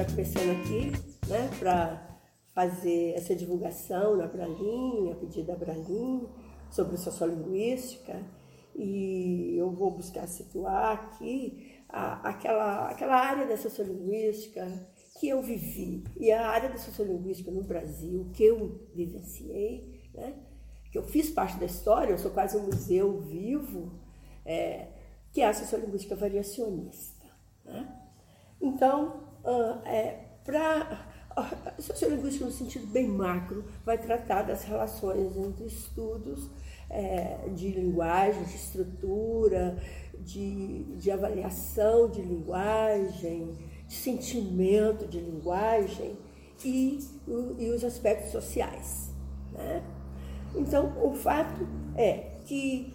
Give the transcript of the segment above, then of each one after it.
está começando aqui, né, para fazer essa divulgação na Bralim, a pedido da Bralim, sobre sociolinguística, e eu vou buscar situar aqui a, aquela, aquela área da sociolinguística que eu vivi, e a área da sociolinguística no Brasil que eu vivenciei, né, que eu fiz parte da história, eu sou quase um museu vivo, é, que é a sociolinguística variacionista. Né? Então, uh, é, para a sociolinguística no sentido bem macro vai tratar das relações entre estudos é, de linguagem, de estrutura, de, de avaliação de linguagem, de sentimento de linguagem e, e os aspectos sociais. Né? Então, o fato é que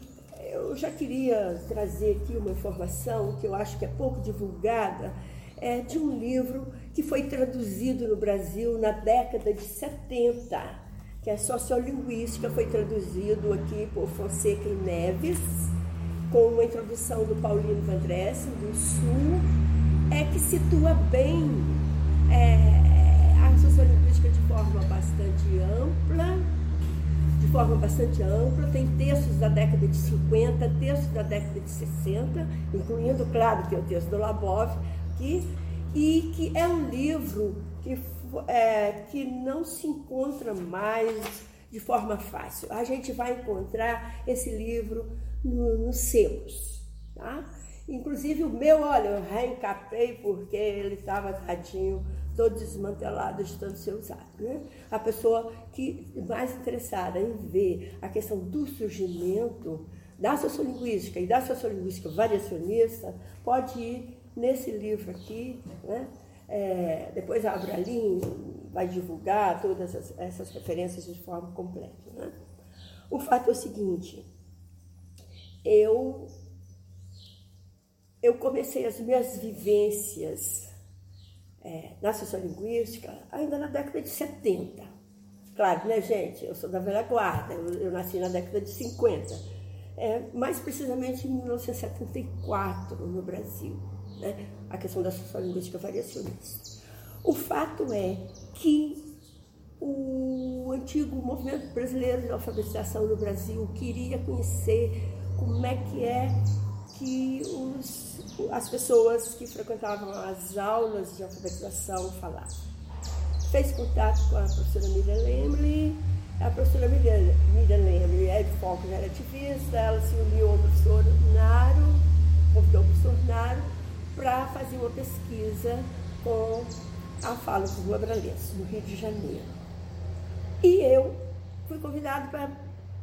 eu já queria trazer aqui uma informação que eu acho que é pouco divulgada, é de um livro que foi traduzido no Brasil na década de 70, que é Sociolinguística, foi traduzido aqui por Fonseca e Neves, com uma introdução do Paulino Vandresse, do Sul, é que situa bem é, a sociolinguística de forma bastante ampla, de forma bastante ampla, tem textos da década de 50, textos da década de 60, incluindo, claro, que é o texto do Labov, que, e que é um livro que, é, que não se encontra mais de forma fácil. A gente vai encontrar esse livro no, nos selos, tá? Inclusive o meu, olha, eu reencapei porque ele estava tadinho, todo desmantelado de tanto ser usado. Né? A pessoa que mais interessada em ver a questão do surgimento da sociolinguística e da sociolinguística variacionista pode ir nesse livro aqui, né? É, depois a Abralim vai divulgar todas as, essas referências de forma completa. Né? O fato é o seguinte, eu, eu comecei as minhas vivências é, na sociolinguística ainda na década de 70. Claro, né, gente? Eu sou da velha guarda, eu, eu nasci na década de 50. É, mais precisamente em 1974 no Brasil né? a questão da sociolinguística variacionista. O fato é que o antigo movimento brasileiro de alfabetização no Brasil queria conhecer como é que é que os, as pessoas que frequentavam as aulas de alfabetização falavam. Fez contato com a professora Miriam Lemley, a professora Miriam, Miriam Lemley é de foco ativista, ela se uniu ao professor Naro, convidou o professor Naro para fazer uma pesquisa com a fala dos labralenses, no Rio de Janeiro. E eu fui convidado para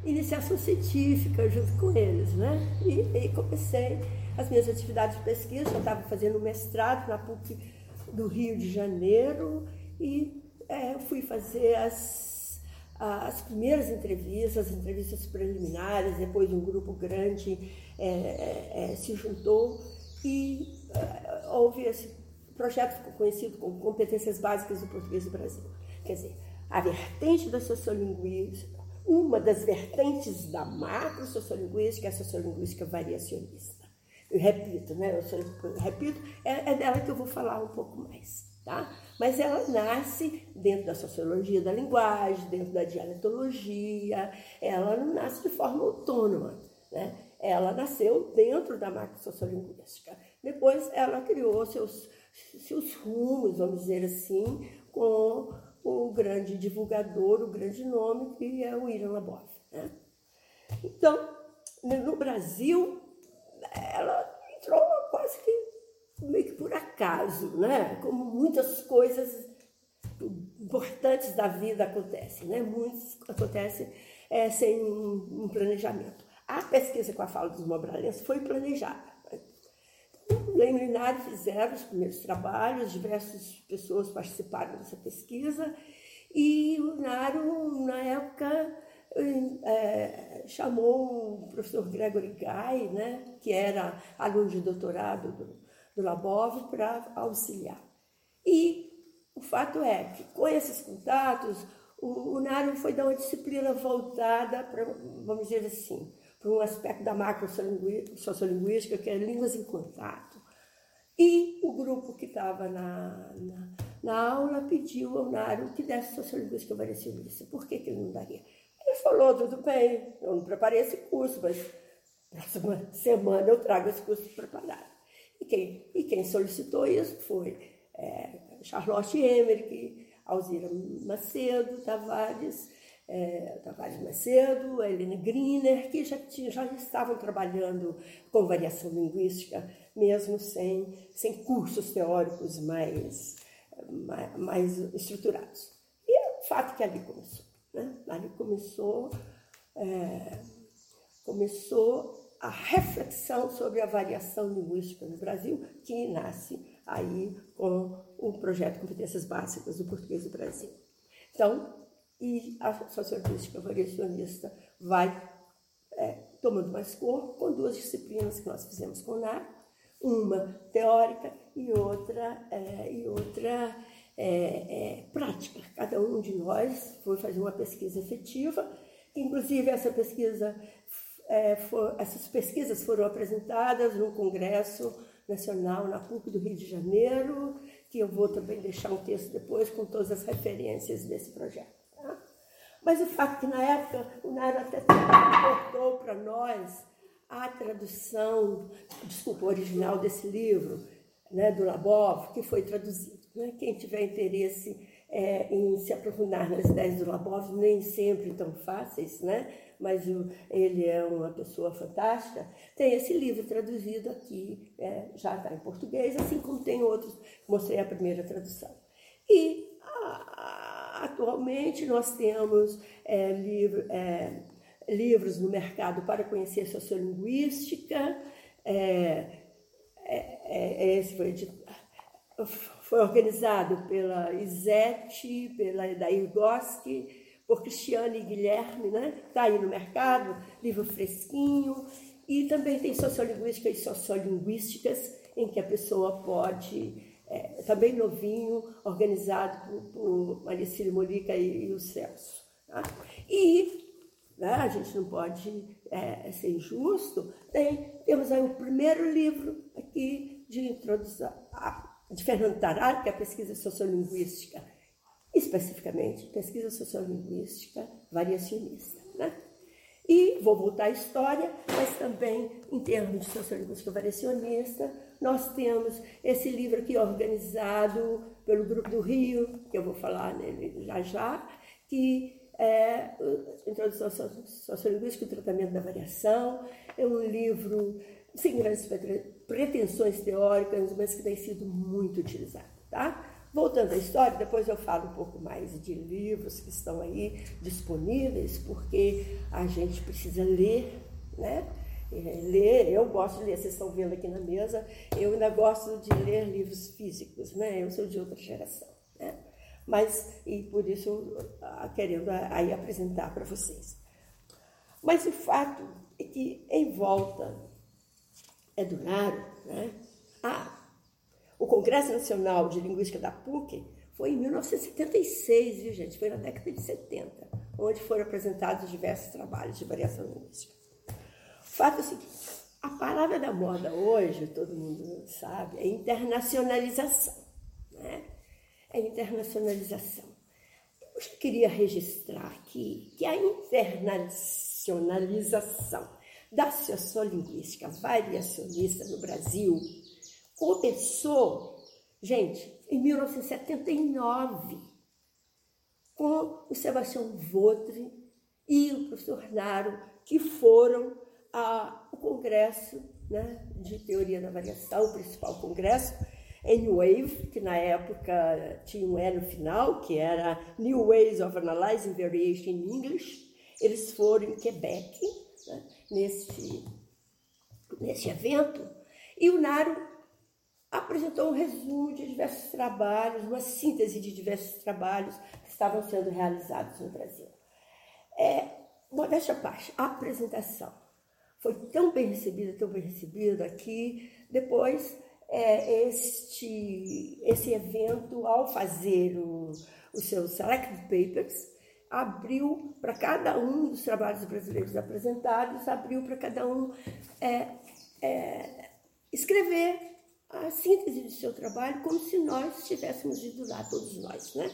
iniciação científica junto com eles, né? E, e comecei as minhas atividades de pesquisa, eu estava fazendo mestrado na PUC do Rio de Janeiro e é, fui fazer as, as primeiras entrevistas, as entrevistas preliminares, depois um grupo grande é, é, é se juntou e houve esse projeto ficou conhecido como Competências Básicas do Português do Brasil. Quer dizer, a vertente da sociolinguística, uma das vertentes da macro sociolinguística é a sociolinguística variacionista. Eu repito, né? Eu, eu repito, é, é dela que eu vou falar um pouco mais, tá? Mas ela nasce dentro da sociologia da linguagem, dentro da dialetologia, ela não nasce de forma autônoma, né? Ela nasceu dentro da macro sociolinguística. Depois ela criou seus, seus rumos, vamos dizer assim, com o grande divulgador, o grande nome, que é o William Labov. Né? Então, no Brasil, ela entrou quase que meio que por acaso, né? Como muitas coisas importantes da vida acontecem, né? Muitos acontecem é, sem um, um planejamento. A pesquisa com a fala dos mobralenses foi planejada. Linari fizeram os primeiros trabalhos, diversas pessoas participaram dessa pesquisa, e o Naro, na época, é, chamou o professor Gregory Guy, né, que era aluno de doutorado do, do Labov, para auxiliar. E o fato é que, com esses contatos, o, o Naro foi dar uma disciplina voltada para, vamos dizer assim, para um aspecto da macro sociolinguística, que é línguas em contato. E o grupo que estava na, na, na aula, pediu ao Nário que desse sociolinguística variacionista. Por que, que ele não daria? Ele falou, tudo bem, eu não preparei esse curso, mas próxima semana eu trago esse curso preparado. E quem, e quem solicitou isso foi é, Charlotte Emmerich, Alzira Macedo Tavares, é, Tavares Macedo, Helena Griner, que já, já estavam trabalhando com variação linguística, mesmo sem, sem cursos teóricos mais, mais, mais estruturados. E é o fato que ali começou. Né? Ali começou, é, começou a reflexão sobre a variação linguística no Brasil, que nasce aí com o projeto Competências Básicas do Português do Brasil. Então, e a sociolingüística variacionista vai é, tomando mais corpo com duas disciplinas que nós fizemos com o NAR, uma teórica e outra, é, e outra é, é, prática. Cada um de nós foi fazer uma pesquisa efetiva, inclusive essa pesquisa, é, for, essas pesquisas foram apresentadas no Congresso Nacional na PUC do Rio de Janeiro, que eu vou também deixar um texto depois com todas as referências desse projeto. Mas o fato é que na época o Nairo até cortou para nós a tradução, desculpa, original desse livro, né, do Labov, que foi traduzido. Né? Quem tiver interesse é, em se aprofundar nas ideias do Labov, nem sempre tão fáceis, né? mas o, ele é uma pessoa fantástica, tem esse livro traduzido aqui, é, já está em português, assim como tem outros, mostrei a primeira tradução. E Atualmente, nós temos é, livro, é, livros no mercado para conhecer sociolinguística. É, é, é esse foi, foi, organizado pela Isete, pela Edair Goski, por Cristiane e Guilherme, né? Está aí no mercado, livro fresquinho. E também tem sociolinguística e sociolinguísticas, em que a pessoa pode é, também novinho, organizado por, por Maricílio Molica e, e o Celso. Tá? E né, a gente não pode é, ser injusto, tem, temos aí o primeiro livro aqui de introdução de Fernando Tarado, que é a pesquisa sociolinguística, especificamente pesquisa sociolinguística variacionista. Né? E vou voltar à história, mas também em termos de sociolinguística variacionista, nós temos esse livro aqui organizado pelo Grupo do Rio, que eu vou falar nele já já, que é Introdução Sociolinguística e Tratamento da Variação. É um livro sem grandes pretensões teóricas, mas que tem sido muito utilizado. Tá? Voltando à história, depois eu falo um pouco mais de livros que estão aí disponíveis, porque a gente precisa ler, né? É, ler, eu gosto de ler, vocês estão vendo aqui na mesa, eu ainda gosto de ler livros físicos, né? Eu sou de outra geração? Mas, e por isso, querendo aí apresentar para vocês. Mas o fato é que em volta é do raro, né? Ah, o Congresso Nacional de Linguística da PUC foi em 1976, viu, gente? Foi na década de 70, onde foram apresentados diversos trabalhos de variação linguística. O fato é o seguinte: a palavra da moda hoje, todo mundo sabe, é internacionalização. Né? É internacionalização. Eu já queria registrar aqui que a internacionalização da sociolinguística variacionista no Brasil começou, gente, em 1979, com o Sebastião Votre e o professor Naro, que foram a, o congresso né, de teoria da variação, o principal congresso, N-Wave, que na época tinha um E no final, que era New Ways of Analyzing Variation in English. Eles foram em Quebec, né, nesse, nesse evento, e o Naro apresentou um resumo de diversos trabalhos, uma síntese de diversos trabalhos que estavam sendo realizados no Brasil. É, modéstia à parte, a apresentação foi tão bem recebida, tão bem recebida aqui. Depois, é, este, esse evento, ao fazer o, os seus Select Papers, abriu para cada um dos trabalhos brasileiros apresentados, abriu para cada um é, é, escrever a síntese do seu trabalho como se nós tivéssemos ido lá, todos nós, né?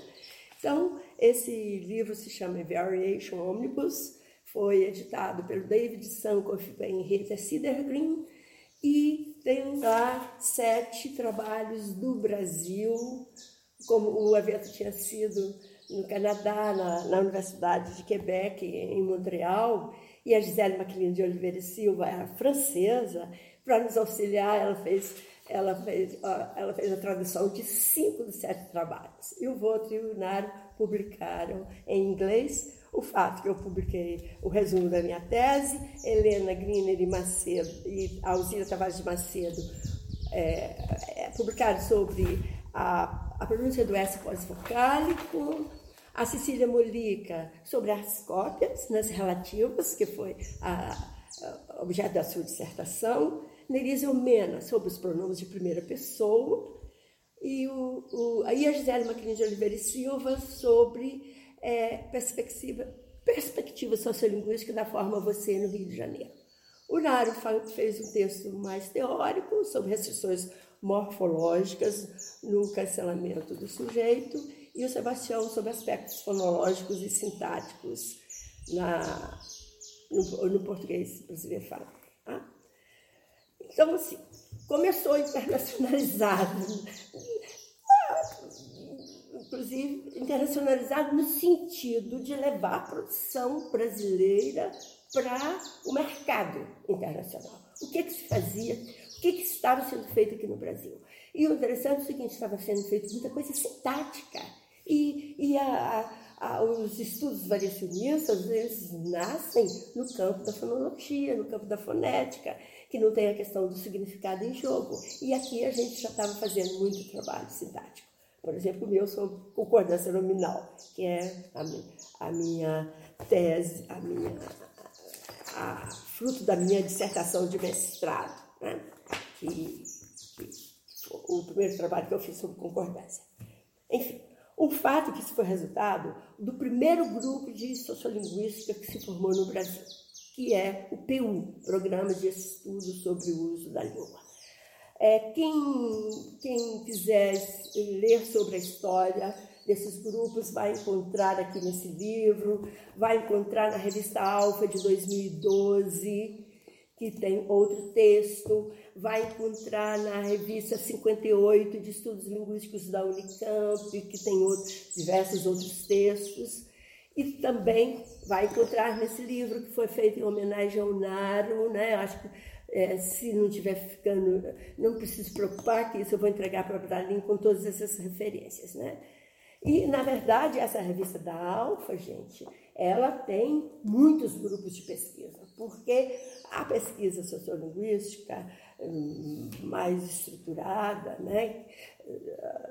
Então, esse livro se chama Variation Omnibus, foi editado pelo David Sankoff e Henrietta Sidergreen e tem lá sete trabalhos do Brasil, como o evento tinha sido no Canadá, na, na Universidade de Quebec, em Montreal, e a Gisele Maclean de Oliveira e Silva, a francesa, para nos auxiliar, ela fez, ela, fez, ela fez a tradução de cinco dos sete trabalhos. E o Votro e o Nário publicaram em inglês o fato que eu publiquei o resumo da minha tese, Helena Griner e Macedo e Alzira Tavares de Macedo é, é, publicaram sobre a, a pronúncia do S pós-vocálico, a Cecília Molica sobre as cópias nas relativas, que foi a, a objeto da sua dissertação, Nerise Mena sobre os pronomes de primeira pessoa, e o, o, aí a Gisele Macrini de Oliveira e Silva sobre é, perspectiva, perspectiva sociolinguística da forma você no Rio de Janeiro. O Nário fez um texto mais teórico sobre restrições morfológicas no cancelamento do sujeito e o Sebastião sobre aspectos fonológicos e sintáticos na, no, no português brasileiro falado. Tá? Então, assim, começou internacionalizado, inclusive internacionalizado no sentido de levar a produção brasileira para o mercado internacional. O que, que se fazia, o que, que estava sendo feito aqui no Brasil. E o interessante é o seguinte, estava sendo feito muita coisa sintática e, e a, a, os estudos variacionistas, eles nascem no campo da fonologia, no campo da fonética, que não tem a questão do significado em jogo. E aqui a gente já estava fazendo muito trabalho sintático. Por exemplo, o meu sobre concordância nominal, que é a, a minha tese, a minha, a, fruto da minha dissertação de mestrado, né? que, que o primeiro trabalho que eu fiz sobre concordância. Enfim, o fato é que isso foi resultado do primeiro grupo de sociolinguística que se formou no Brasil, que é o PU, Programa de Estudo sobre o Uso da Língua. É, quem, quem quiser ler sobre a história desses grupos vai encontrar aqui nesse livro, vai encontrar na revista Alfa de 2012, que tem outro texto, vai encontrar na revista 58 de Estudos Linguísticos da Unicamp, que tem outros, diversos outros textos, e também vai encontrar nesse livro que foi feito em homenagem ao Naro, né? Acho que é, se não estiver ficando, não preciso preocupar que isso eu vou entregar para a Bralin com todas essas referências, né? E, na verdade, essa revista da Alfa, gente, ela tem muitos grupos de pesquisa, porque a pesquisa sociolinguística hum, mais estruturada, né,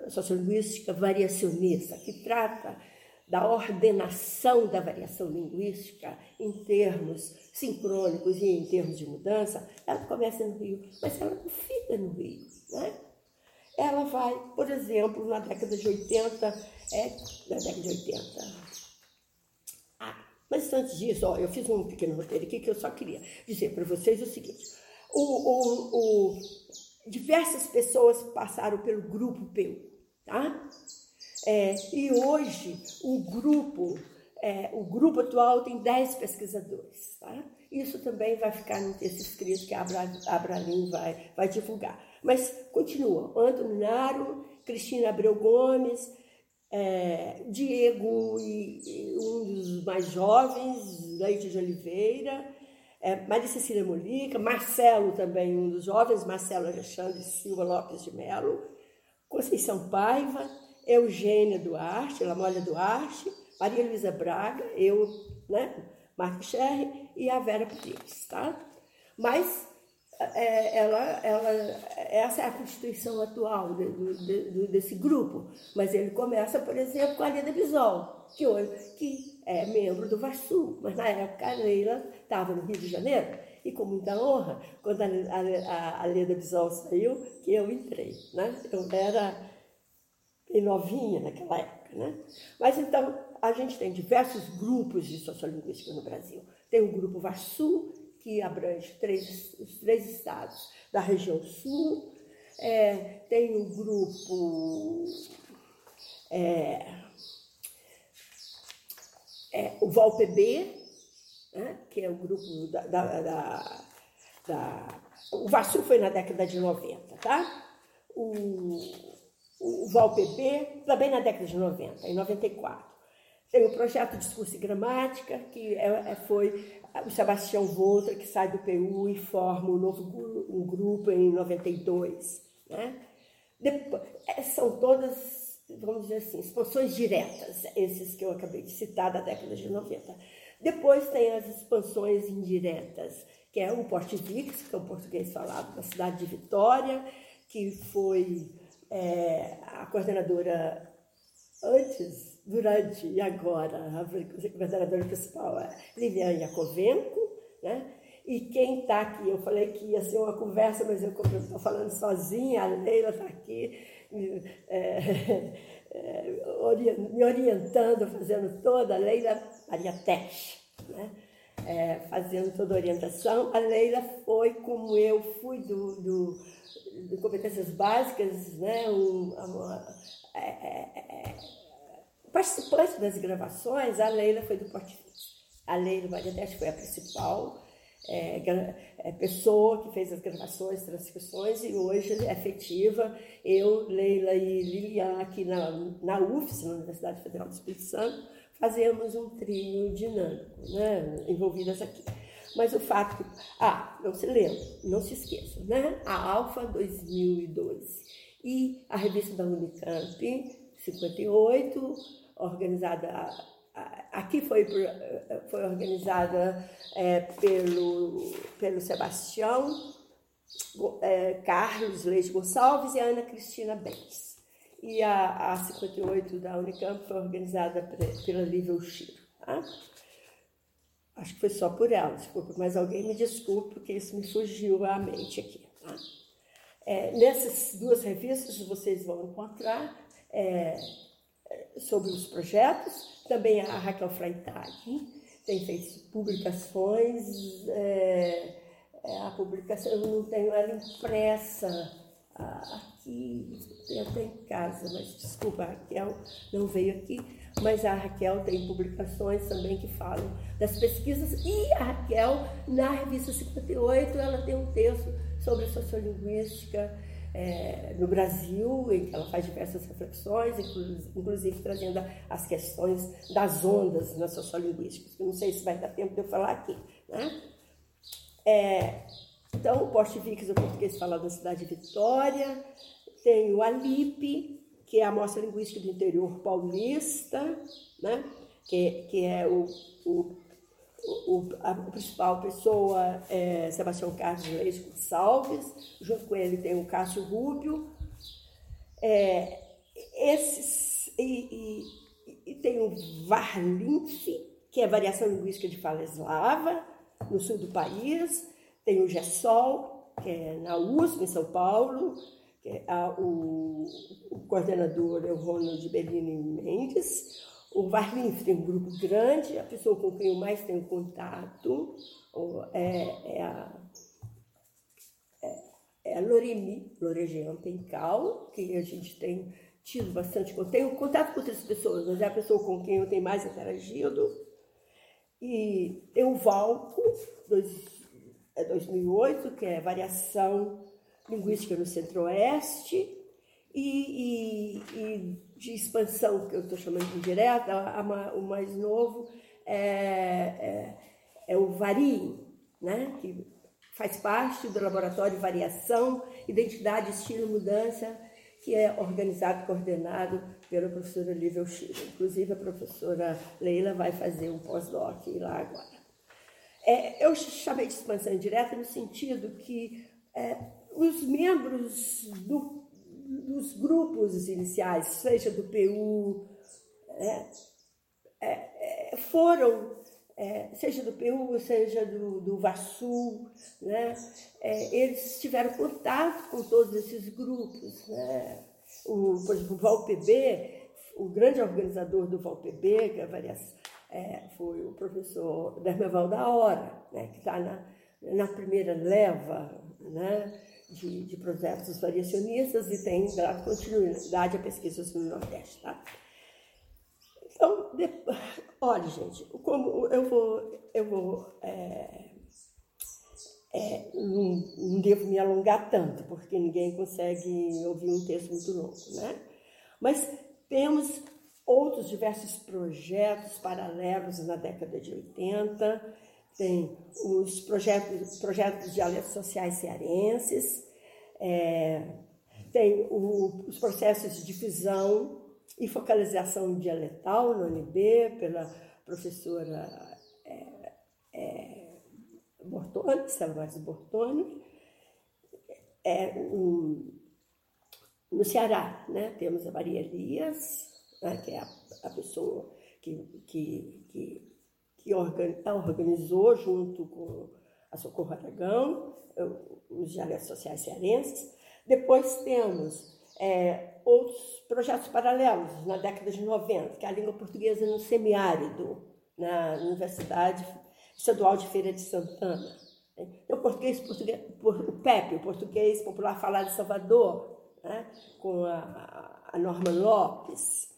sociolinguística variacionista, que trata da ordenação da variação linguística em termos sincrônicos e em termos de mudança, ela começa no Rio, mas ela não fica no Rio. Né? Ela vai, por exemplo, na década de 80, é, na década de 80, mas antes disso, ó, eu fiz um pequeno roteiro aqui que eu só queria dizer para vocês o seguinte: o, o, o, diversas pessoas passaram pelo grupo PU, tá? É, e hoje o grupo, é, o grupo atual tem 10 pesquisadores, tá? Isso também vai ficar no texto escrito que a Abralim vai, vai divulgar. Mas continua, Antônio Naro, Cristina Abreu Gomes, é, Diego, e, e, um dos mais jovens, Leite de Oliveira, é, Maria Cecília Molica, Marcelo também, um dos jovens, Marcelo Alexandre Silva Lopes de Melo, Conceição Paiva, Eugênia Duarte, Lamólia Duarte, Maria Luísa Braga, eu, né, Marcos Scherri e a Vera Pires, tá? Mas é, ela, ela, essa é a constituição atual de, de, desse grupo. Mas ele começa, por exemplo, com a Leda Bisol, que, hoje, que é membro do VASU, mas na época a Leila estava no Rio de Janeiro. E com muita honra, quando a, a, a Leda Bisol saiu, que eu entrei. Né? Eu era bem novinha naquela época. Né? Mas então, a gente tem diversos grupos de sociolinguística no Brasil. Tem o grupo VASU, que abrange três, os três estados da região sul, é, tem o grupo é, é, o ValPB, né, que é o grupo da, da, da, da o Vassu foi na década de 90, tá? O, o ValPB também na década de 90, em 94. Tem o projeto Discurso e Gramática, que é, é, foi o Sebastião Volta, que sai do PU e forma um novo um grupo em 92. Né? Depois, é, são todas, vamos dizer assim, expansões diretas, esses que eu acabei de citar da década de 90. Depois tem as expansões indiretas, que é o Porte Vix, que é o português falado na cidade de Vitória, que foi é, a coordenadora antes, durante e agora, a coordenadora principal é Liliane Yakovenko, né? E quem está aqui, eu falei que ia ser uma conversa, mas eu estou falando sozinha, a Leila está aqui é, é, me orientando, fazendo toda, a Leila Maria Tesh, né? É, fazendo toda a orientação. A Leila foi como eu fui do, do competências básicas, né? Um, uma, é, é, participante das gravações, a Leila foi do Portifício. A Leila Maria Tesh foi a principal é, é, pessoa que fez as gravações, transcrições e hoje é efetiva. Eu, Leila e Lilian, aqui na, na UFS, na Universidade Federal do Espírito Santo, fazemos um trio dinâmico, né, envolvidas aqui. Mas o fato. Ah, não se lembra, não se esqueça, né? A Alfa 2012 e a revista da Unicamp 58, organizada aqui foi, foi organizada é, pelo, pelo Sebastião é, Carlos Leite Gonçalves e Ana Cristina Bens. E a, a 58 da Unicamp foi organizada pela Lívia Chiro. Tá? Acho que foi só por ela, por mais alguém, me desculpe, porque isso me fugiu à mente aqui. Tá? É, nessas duas revistas vocês vão encontrar é, sobre os projetos, também a Raquel Freitag tem feito publicações, é, é, a publicação, eu não tenho ela impressa aqui, tem até em casa, mas desculpa, a Raquel não veio aqui, mas a Raquel tem publicações também que falam das pesquisas, e a Raquel, na revista 58, ela tem um texto sobre sociolinguística, é, no Brasil, em que ela faz diversas reflexões, inclusive trazendo as questões das ondas na sociolinguística, que não sei se vai dar tempo de eu falar aqui. Né? É, então, o Poste Vix, o português fala da cidade de Vitória, tem o Alipe, que é a Amostra Linguística do Interior Paulista, né? que, que é o, o o, a principal pessoa é Sebastião Carlos Leite Gonçalves, junto com ele tem o Cássio Rubio. É, esses, e, e, e, tem o Varlinf, que é variação linguística de fala eslava, no sul do país. Tem o Gessol, que é na USP, em São Paulo. É o, o coordenador é o Ronald Bellini Mendes o Varlinf tem um grupo grande, a pessoa com quem eu mais tenho contato é, é a, é, é a Loremi, Lorejean Pencal, que a gente tem tido bastante contato. Tenho contato com outras pessoas, mas é a pessoa com quem eu tenho mais interagido. E tem o Valco, dois, é 2008, que é Variação Linguística no Centro-Oeste. E, e, e de expansão, que eu estou chamando de indireta, a, o mais novo é, é, é o VARI, né? que faz parte do Laboratório Variação, Identidade, Estilo Mudança, que é organizado e coordenado pela professora Lívia Chile. Inclusive, a professora Leila vai fazer um pós-doc lá agora. É, eu chamei de expansão indireta no sentido que é, os membros do dos grupos iniciais, seja do PU, né, é, é, foram, é, seja do PU, seja do, do né, é, eles tiveram contato com todos esses grupos. Né. O, por exemplo, o ValPB, o grande organizador do ValPB, que é varias, é, foi o professor Dermeval da Hora, né, que está na, na primeira leva, né, de, de projetos variacionistas e tem dado continuidade a pesquisas no Nordeste. Tá? Então, de, olha, gente, como eu vou, eu vou é, é, não, não, devo me alongar tanto, porque ninguém consegue ouvir um texto muito longo, né? Mas temos outros diversos projetos paralelos na década de 80, tem os projetos, projetos de alianças sociais cearenses, é, tem o, os processos de difusão e focalização dialetal no UNB, pela professora é, é, Bortoni, Salvares Bortoni. É, um, no Ceará, né, temos a Maria Elias, né, que é a, a pessoa que, que, que, que organizou junto com a Socorro Aragão, os dialetos sociais cearenses. Depois temos é, outros projetos paralelos na década de 90, que é a língua portuguesa no semiárido, na Universidade Estadual de Feira de Santana. O português, português, o PEP, o português popular falado em Salvador, né, com a, a Norma Lopes.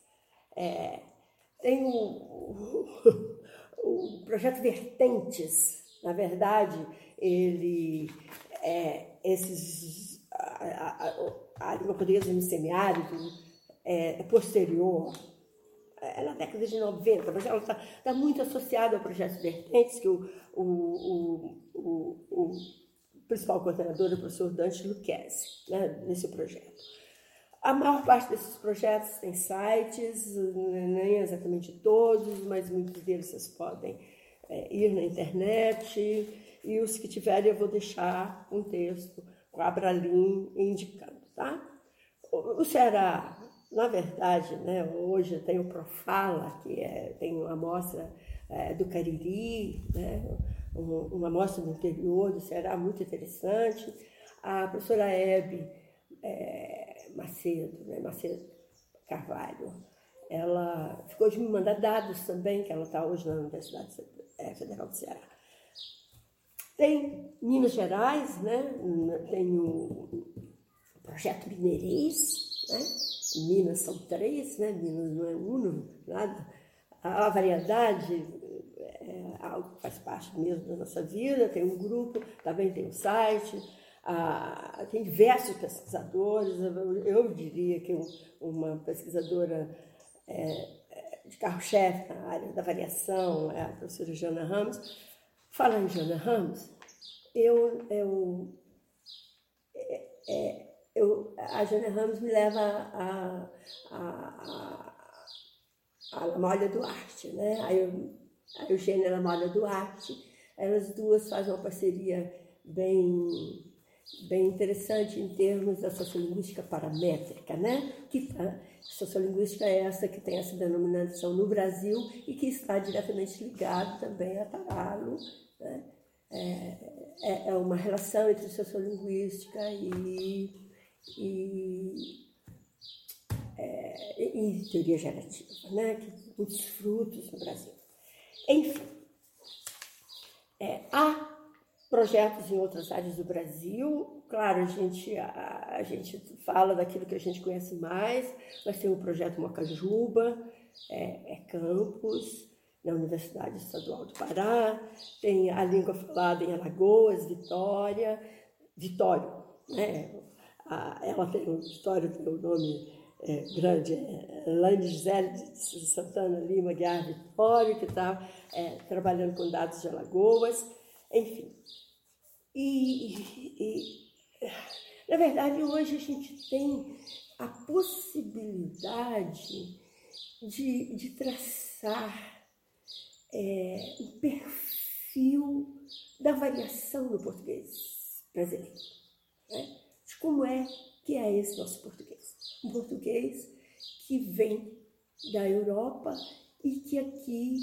É, tem o, o, projeto Vertentes, na verdade, ele é, esses a, a, a língua portuguesa no semiárido é, é posterior é na década de 90, mas ela está tá muito associada ao projeto Vertentes, que o, o, o, o, principal coordenador é o professor Dante Lucchesi, né, nesse projeto. A maior parte desses projetos tem sites, nem exatamente todos, mas muitos deles vocês podem é, ir na internet, e os que tiverem eu vou deixar um texto com a Abralim indicando, tá? O Ceará, na verdade, né, hoje tem o Profala, que é, tem uma amostra é, do Cariri, né, uma amostra do interior do Ceará muito interessante. A professora Hebe é, Macedo, né, Macedo Carvalho, ela ficou de me mandar dados também, que ela está hoje na Universidade é, Federal do Ceará. Tem Minas Gerais, né? tem o projeto Mineirês, né? Minas são três, né? Minas não é uno, nada. A variedade é algo que faz parte mesmo da nossa vida, tem um grupo, também tem um site, ah, tem diversos pesquisadores, eu, eu diria que uma pesquisadora é, de carro-chefe na área da variação é a professora Jana Ramos, Falando em Jana Ramos, eu, eu, é, é, eu, a Jana Ramos me leva a, a, a, a Lamália Duarte, né? A, a Eugênia Lamália Duarte, elas duas fazem uma parceria bem, bem interessante em termos da sociolinguística paramétrica, né? Que a sociolinguística é essa que tem essa denominação no Brasil e que está diretamente ligado também a Taralo né? É, é, é, uma relação entre sociolinguística e, e, é, e teoria gerativa, né? que muitos frutos no Brasil. Enfim, é, há projetos em outras áreas do Brasil. Claro, a gente, a, a, gente fala daquilo que a gente conhece mais, mas tem o projeto Mocajuba, é, é campus, na Universidade Estadual do Pará, tem a língua falada em Alagoas, Vitória, Vitório, né? A, ela tem, Vitória tem o nome é, grande, é Gisele de Santana Lima Guiar Vitório, que está é, trabalhando com dados de Alagoas, enfim. E, e, na verdade, hoje a gente tem a possibilidade de, de traçar é, o perfil da variação no português brasileiro. Né? De como é que é esse nosso português. Um português que vem da Europa e que aqui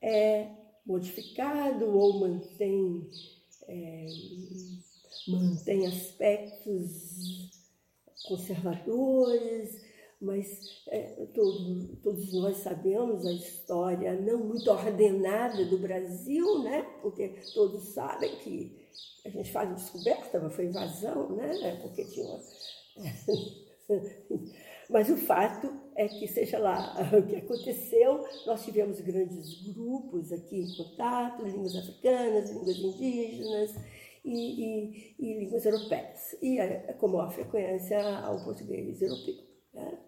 é modificado ou mantém, é, mantém aspectos conservadores, mas é, todo, todos nós sabemos a história não muito ordenada do Brasil, né? porque todos sabem que a gente fala descoberta, mas foi invasão, né? Porque tinha uma... Mas o fato é que, seja lá o que aconteceu, nós tivemos grandes grupos aqui em contato, línguas africanas, línguas indígenas e, e, e línguas europeias. E com maior frequência ao português europeu. Né?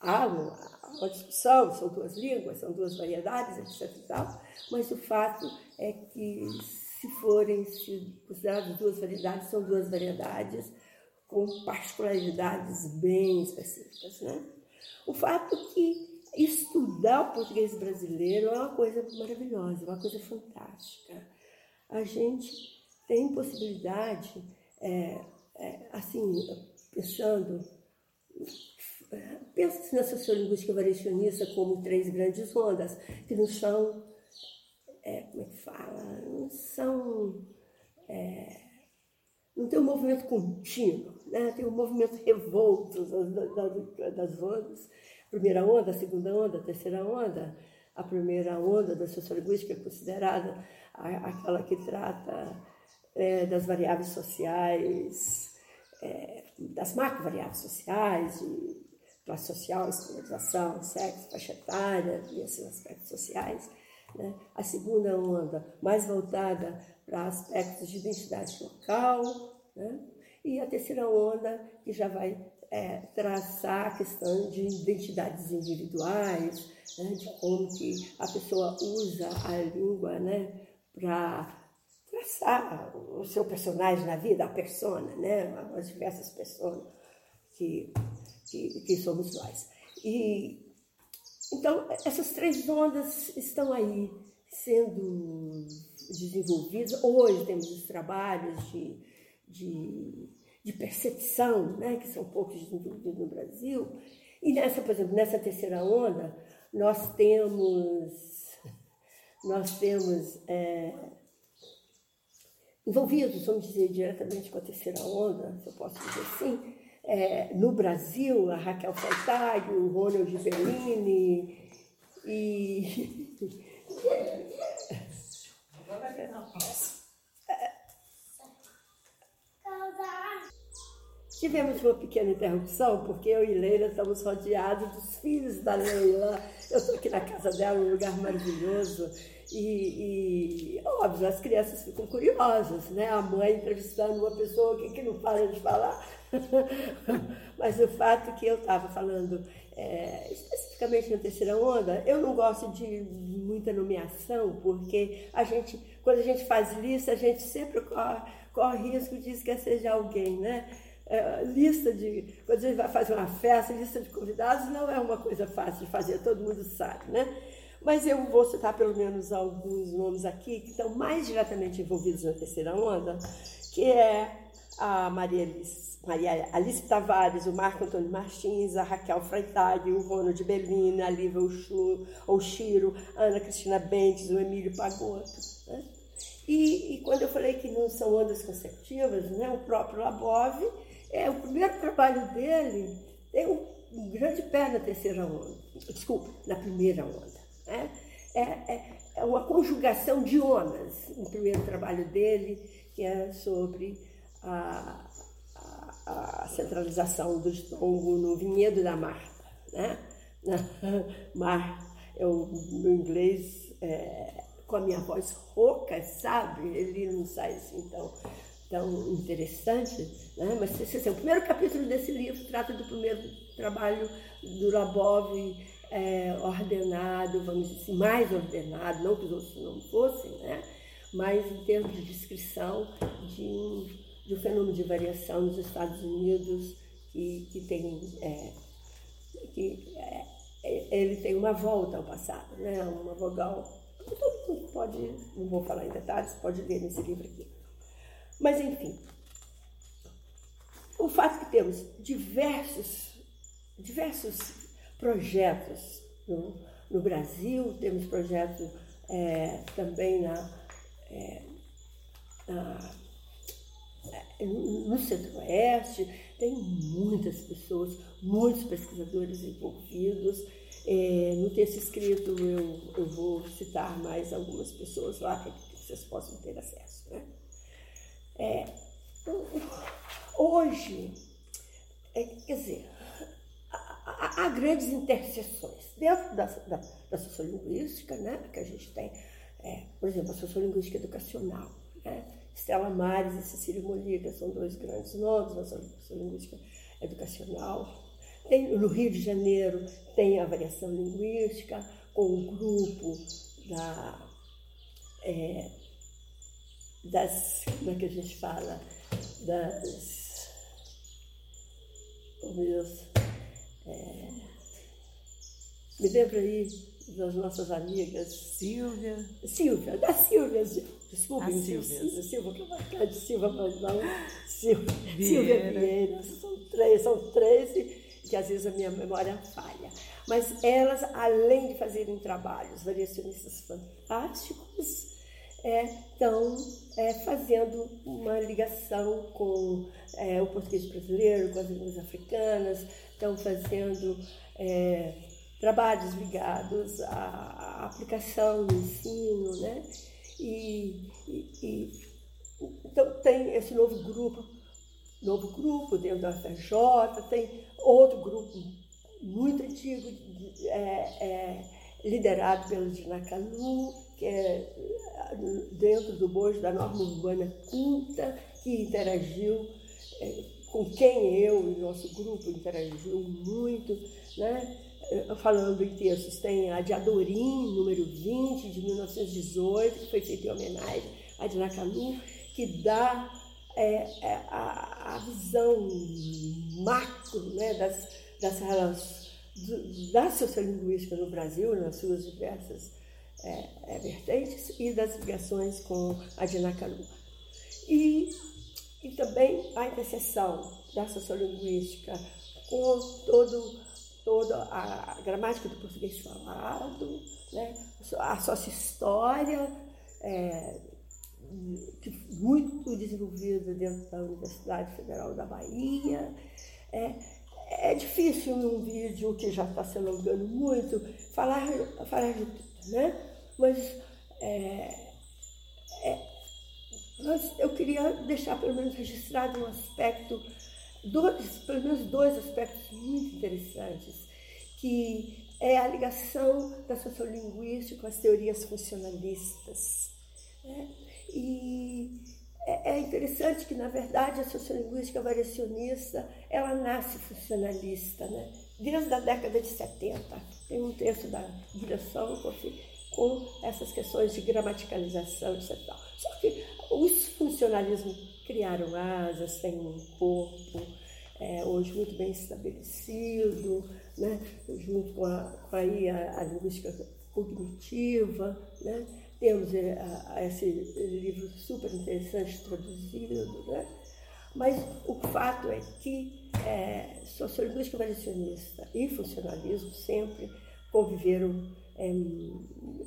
Há uma, uma discussão, são duas línguas, são duas variedades, etc. E tal, mas o fato é que, se forem se consideradas duas variedades, são duas variedades com particularidades bem específicas. Né? O fato que estudar o português brasileiro é uma coisa maravilhosa, uma coisa fantástica. A gente tem possibilidade, é, é, assim, pensando, pensa na sociolinguística variacionista como três grandes ondas, que não são, é, como é que fala, não são, é, não tem um movimento contínuo, né? tem um movimento revolto das, das ondas. Primeira onda, segunda onda, terceira onda. A primeira onda da sociolinguística é considerada aquela que trata é, das variáveis sociais, é, das macro-variáveis sociais, de classe social, escolarização, sexo, faixa etária e esses aspectos sociais. Né? A segunda onda, mais voltada para aspectos de identidade local, né? E a terceira onda, que já vai é, traçar a questão de identidades individuais, né? de como que a pessoa usa a língua né? para traçar o seu personagem na vida, a persona, né? as diversas pessoas que, que, que somos nós. E, então, essas três ondas estão aí sendo desenvolvidas. Hoje temos os trabalhos de, de, de percepção, né, que são poucos desenvolvidos no Brasil. E nessa, por exemplo, nessa terceira onda, nós temos, nós temos é, envolvidos, vamos dizer, diretamente com a terceira onda, se eu posso dizer assim, é, no Brasil, a Raquel Fantaglio, o Ronald Bellini e. Tivemos uma pequena interrupção, porque eu e Leila estamos rodeados dos filhos da Leila. Eu estou aqui na casa dela, um lugar maravilhoso. E, e, óbvio, as crianças ficam curiosas, né? A mãe entrevistando uma pessoa que, que não para de falar. Mas o fato que eu estava falando, é, especificamente na terceira onda, eu não gosto de muita nomeação, porque a gente, quando a gente faz lista, a gente sempre corre, corre risco de esquecer de alguém, né? É, lista de. Quando a gente vai fazer uma festa, lista de convidados não é uma coisa fácil de fazer, todo mundo sabe, né? Mas eu vou citar pelo menos alguns nomes aqui que estão mais diretamente envolvidos na terceira onda, que é a Maria Alice, Maria Alice Tavares, o Marco Antônio Martins, a Raquel Freitag, o Ronald Bellini, a Lívia Oshiro, a Ana Cristina Bentes, o Emílio Pagotto. Né? E, e, quando eu falei que não são ondas consecutivas, né, o próprio Labov, é, o primeiro trabalho dele tem um, grande pé na terceira onda, desculpa, na primeira onda. Né? É, é, é uma conjugação de ondas, o primeiro trabalho dele, que é sobre a, a, a centralização do estongo no vinhedo da Marta. Né? Mar, eu, no inglês, é, com a minha voz rouca, sabe? Ele não sai assim tão, tão interessante. Né? Mas assim, o primeiro capítulo desse livro trata do primeiro trabalho do Labov é, ordenado, vamos dizer assim, mais ordenado, não que os outros não fossem, né? mas em termos de descrição de um de um fenômeno de variação nos Estados Unidos que, que tem é, que é, ele tem uma volta ao passado, né? uma vogal. Todo mundo pode, não vou falar em detalhes, pode ler nesse livro aqui. Mas enfim, o fato que temos diversos, diversos projetos no, no Brasil, temos projetos é, também na, é, na no Centro-Oeste, tem muitas pessoas, muitos pesquisadores envolvidos. É, no texto escrito eu, eu vou citar mais algumas pessoas lá que vocês possam ter acesso. Né? É, hoje, é, quer dizer, há, há, grandes interseções. Dentro da, da, da sociolinguística, né, que a gente tem, é, por exemplo, a sociolinguística educacional. Né? Estela Mares e Cecília Molica são dois grandes nomes na sociolinguística educacional. Tem, no Rio de Janeiro tem a variação linguística, com o grupo da, é, das, como é que a gente fala, das, oh meu Deus, é, me lembra aí das nossas amigas. Silvia. Silvia, da Silvia, desculpa, Silvia. Silvia, que eu de Silvia, mas não, Silvia Vieira. Silvia Vieira. São três, são três que às vezes a minha memória falha. Mas elas, além de fazerem trabalhos variacionistas fantásticos, estão é, é, fazendo uma ligação com é, o português brasileiro, com as línguas africanas, estão fazendo é, trabalhos ligados à aplicação no ensino, né? E, e, e, então tem esse novo grupo, novo grupo dentro da FJ, tem outro grupo muito antigo, é, é, liderado pelo Dinacanu, que é dentro do bojo da norma urbana culta, que interagiu é, com quem eu e nosso grupo interagiu muito, né? falando em textos, tem a de Adorim, número 20, de 1918, que foi feita em homenagem a Dinacanu, que dá é, a, a, visão macro né, das, das relações da sociolinguística no Brasil, nas suas diversas é, é, vertentes, e das ligações com a Dinacanu. E, e também a interseção da sociolinguística com todo toda a gramática do português falado, né? a sócio-história, é, muito desenvolvida dentro da Universidade Federal da Bahia. É, é difícil num vídeo que já está se alongando muito falar, falar de né? Mas, é, é, eu queria deixar pelo menos registrado um aspecto dois, pelo menos dois aspectos muito interessantes, que é a ligação da sociolinguística com as teorias funcionalistas. Né? E é, é interessante que, na verdade, a sociolinguística variacionista, ela nasce funcionalista, né? Desde a década de 70. Tem um texto da direção com essas questões de gramaticalização, etc. Só que os funcionalismos criaram asas, têm um corpo é, hoje muito bem estabelecido, né? junto com, a, com aí a, a linguística cognitiva. Né? Temos é, a, a esse livro super interessante traduzido. Né? Mas o fato é que é, sociolinguística variacionista e funcionalismo sempre conviveram, é,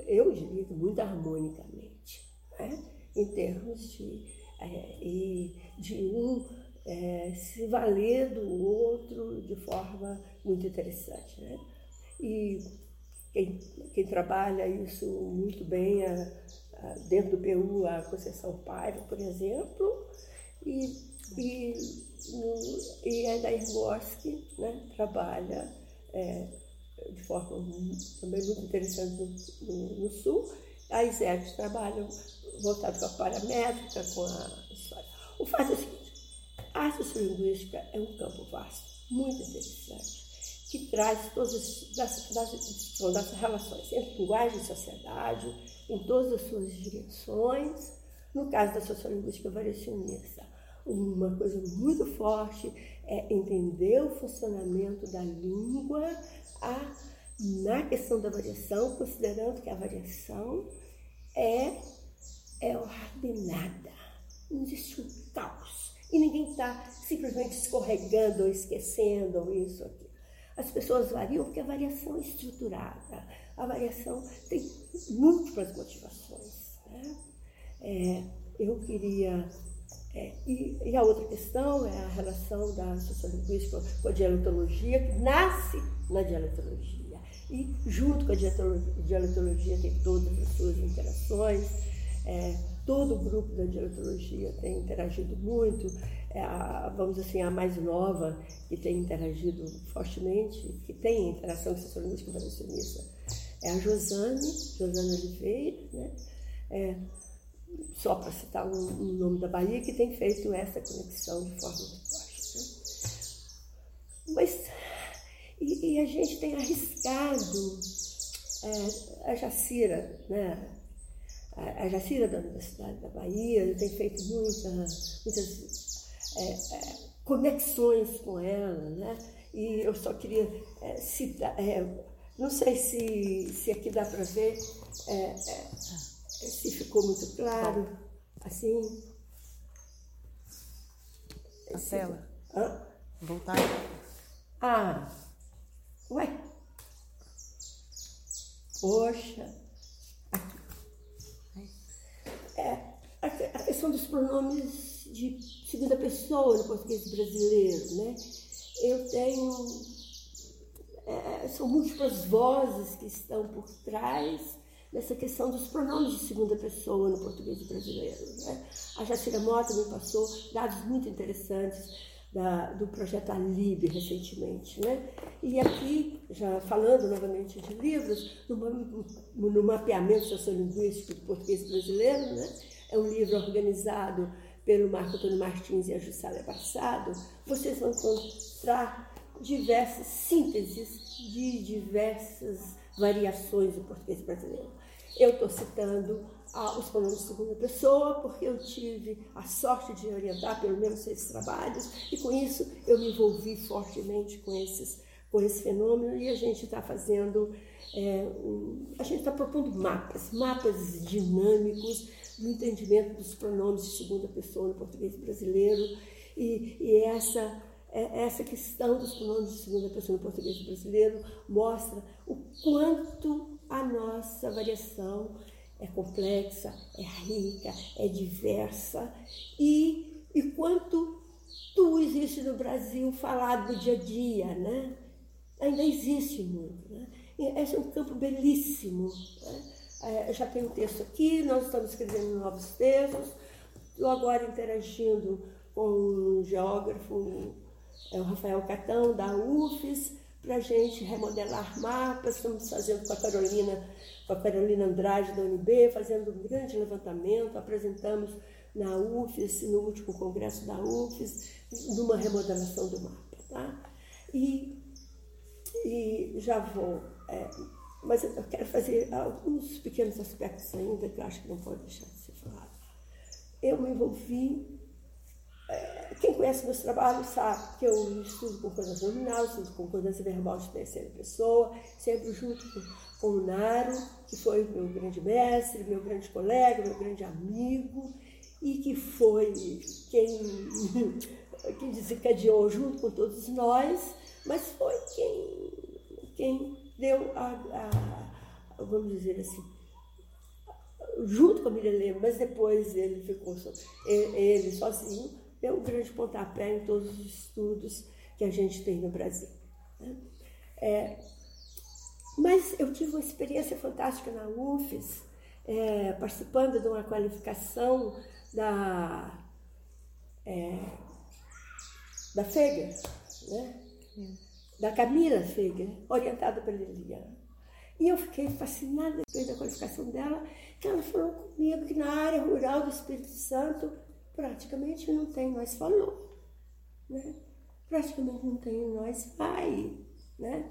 eu diria, muito harmonicamente, né? em termos de é, de um é, se valer do outro de forma muito interessante. Né? E quem, quem trabalha isso muito bem dentro do PU, a Conceição Paiva, por exemplo, e, e, no, e a Bosque né, trabalha é, de forma também muito interessante no, no, no Sul. A ISEP trabalham voltado com a paramétrica, com a história. O fato é o seguinte, a sociolinguística é um campo vasto, muito interessante, que traz todas as, das, das, das relações entre linguagem e sociedade, em todas as suas direções, no caso da sociolinguística variacionista. Uma coisa muito forte é entender o funcionamento da língua a, na questão da variação, considerando que a variação é é ordenada. Não existe um caos. E ninguém está simplesmente escorregando ou esquecendo ou isso aqui. As pessoas variam porque a variação é estruturada. A variação tem múltiplas motivações. Né? É, eu queria. É, e, e, a outra questão é a relação da sociolinguística com a dialetologia, que nasce na dialetologia. E junto com a dialetologia tem todas as suas interações é, todo o grupo da dialetologia tem interagido muito, é a, vamos dizer assim, a mais nova que tem interagido fortemente, que tem interação com sociolingüística variacionista, é a Josane, Josane Oliveira, né? É, só para citar um, um, nome da Bahia, que tem feito essa conexão de forma muito forte. Né? Mas, e, e, a gente tem arriscado é, a Jacira, né? A, Jacira da Universidade da Bahia tem feito muita, muitas é, é, conexões com ela, né? E eu só queria é, citar, é, não sei se, se aqui dá para ver, é, se ficou muito claro, assim. A Esse, tela. Hã? Voltar. Ah, ué. Poxa. É, a questão dos pronomes de segunda pessoa no português brasileiro, né? Eu tenho. É, são múltiplas vozes que estão por trás nessa questão dos pronomes de segunda pessoa no português brasileiro. Né? A Jacira Mota me passou dados muito interessantes da, do projeto Alibe recentemente. Né? E aqui, já falando novamente de livros, no, no mapeamento sociolinguístico do português brasileiro, né? é um livro organizado pelo Marco Antônio Martins e a Juscelia Passado, vocês vão encontrar diversas sínteses de diversas variações do português brasileiro. Eu estou citando ah, os pronomes de segunda pessoa porque eu tive a sorte de orientar pelo menos seis trabalhos e com isso eu me envolvi fortemente com esses com esse fenômeno e a gente está fazendo é, um, a gente está propondo mapas mapas dinâmicos do entendimento dos pronomes de segunda pessoa no português brasileiro e, e essa é, essa questão dos pronomes de segunda pessoa no português brasileiro mostra o quanto a nossa variação é complexa, é rica, é diversa e, e quanto tu existe no Brasil falado no dia a dia, né? Ainda existe muito, né? Esse é um campo belíssimo. Né? É, já tem um texto aqui, nós estamos escrevendo novos textos, estou agora interagindo com um geógrafo, é o Rafael Catão, da UFES, para a gente remodelar mapas. Estamos fazendo com a Carolina, com a Carolina Andrade da UNB, fazendo um grande levantamento. Apresentamos na UFES, no último congresso da UFES, numa remodelação do mapa. Tá? E, e já vou. É, mas eu quero fazer alguns pequenos aspectos ainda que eu acho que não pode deixar de ser falado. Eu me envolvi quem conhece meus trabalhos sabe que eu estudo coisas nominais, estudo coisas verbal de terceira pessoa, sempre junto com, o Naro, que foi meu grande mestre, meu grande colega, meu grande amigo, e que foi quem, quem desencadeou junto com todos nós, mas foi quem, quem deu a, a vamos dizer assim, junto com a Mirelê, mas depois ele ficou ele, ele sozinho, deu um grande pontapé em todos os estudos que a gente tem no Brasil. Né? É, mas eu tive uma experiência fantástica na UFES, é, participando de uma qualificação da, é, da Feger, né? da Camila Feger, orientada pela Liliana. E eu fiquei fascinada depois da qualificação dela, que ela falou comigo que na área rural do Espírito Santo praticamente não tem nós falou, né? Praticamente não tem nós vai, né?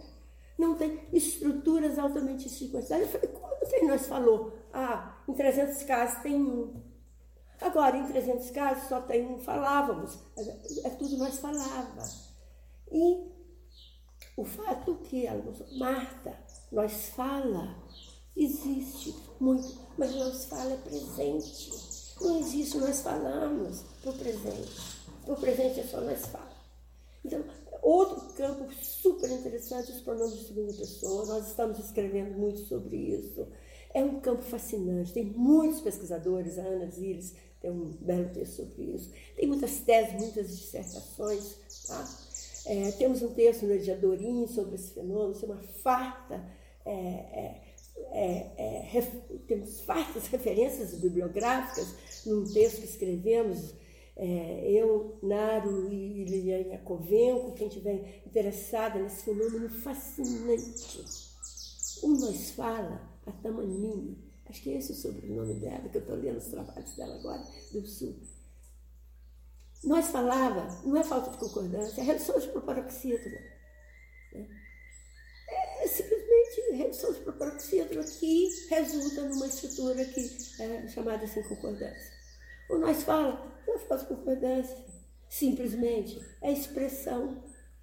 Não tem estruturas altamente sequenciais. Eu falei, como tem nós falou? Ah, em 300 casos tem um. Agora, em 300 casos só tem um falávamos. É tudo nós falava. E o fato que ela Marta, nós fala, existe muito, mas nós fala é presente. Não existe nós falamos para o presente. O presente é só nós fala. Então, outro campo super interessante, os pronomes de segunda pessoa. Nós estamos escrevendo muito sobre isso. É um campo fascinante. Tem muitos pesquisadores, a Ana Ziles tem um belo texto sobre isso. Tem muitas teses, muitas dissertações. Tá? É, temos um texto no Ediadorim sobre esse fenômeno, é uma farta é, é, é, é, temos fartas referências bibliográficas num texto que escrevemos, é, eu, Naro e Liliane Yakovenko, quem estiver interessada nesse fenômeno fascinante. O Nós Fala, a Tamanini, acho que é esse o sobrenome dela, que eu estou lendo os trabalhos dela agora, do Sul. Nós falava, não é falta de concordância, é redução de proparoxítono. Né? É simplesmente redução de proparoxítono que resulta numa estrutura que é chamada assim concordância. O nós fala, falta de concordância, simplesmente é a expressão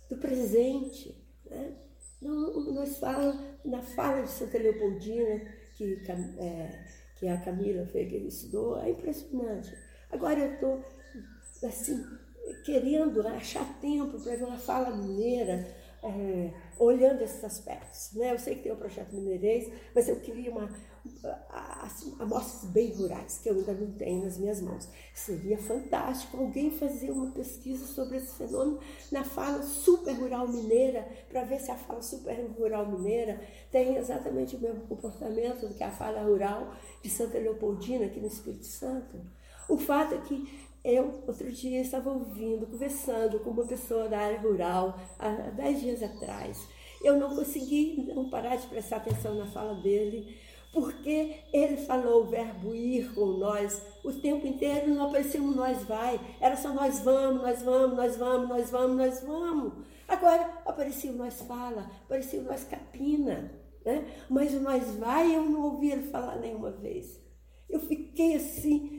do presente. Né? Não, nós fala, na fala de Santa Leopoldina, que, é, que a Camila ele estudou, é impressionante. Agora eu estou assim, querendo achar tempo para ver uma fala mineira, é, olhando esses aspectos. Né? Eu sei que tem o projeto Mineirês, mas eu queria uma, assim, amostras bem rurais, que eu ainda não tenho nas minhas mãos. Seria fantástico alguém fazer uma pesquisa sobre esse fenômeno na fala super rural mineira, para ver se a fala super rural mineira tem exatamente o mesmo comportamento do que a fala rural de Santa Leopoldina, aqui no Espírito Santo. O fato é que eu, outro dia, estava ouvindo, conversando com uma pessoa da área rural, há dez dias atrás. Eu não consegui não parar de prestar atenção na fala dele, porque ele falou o verbo ir com nós o tempo inteiro, não aparecia um nós vai, era só nós vamos, nós vamos, nós vamos, nós vamos, nós vamos. Agora aparecia o nós fala, aparecia o nós capina, né? mas o nós vai eu não ouvi ele falar nenhuma vez. Eu fiquei assim,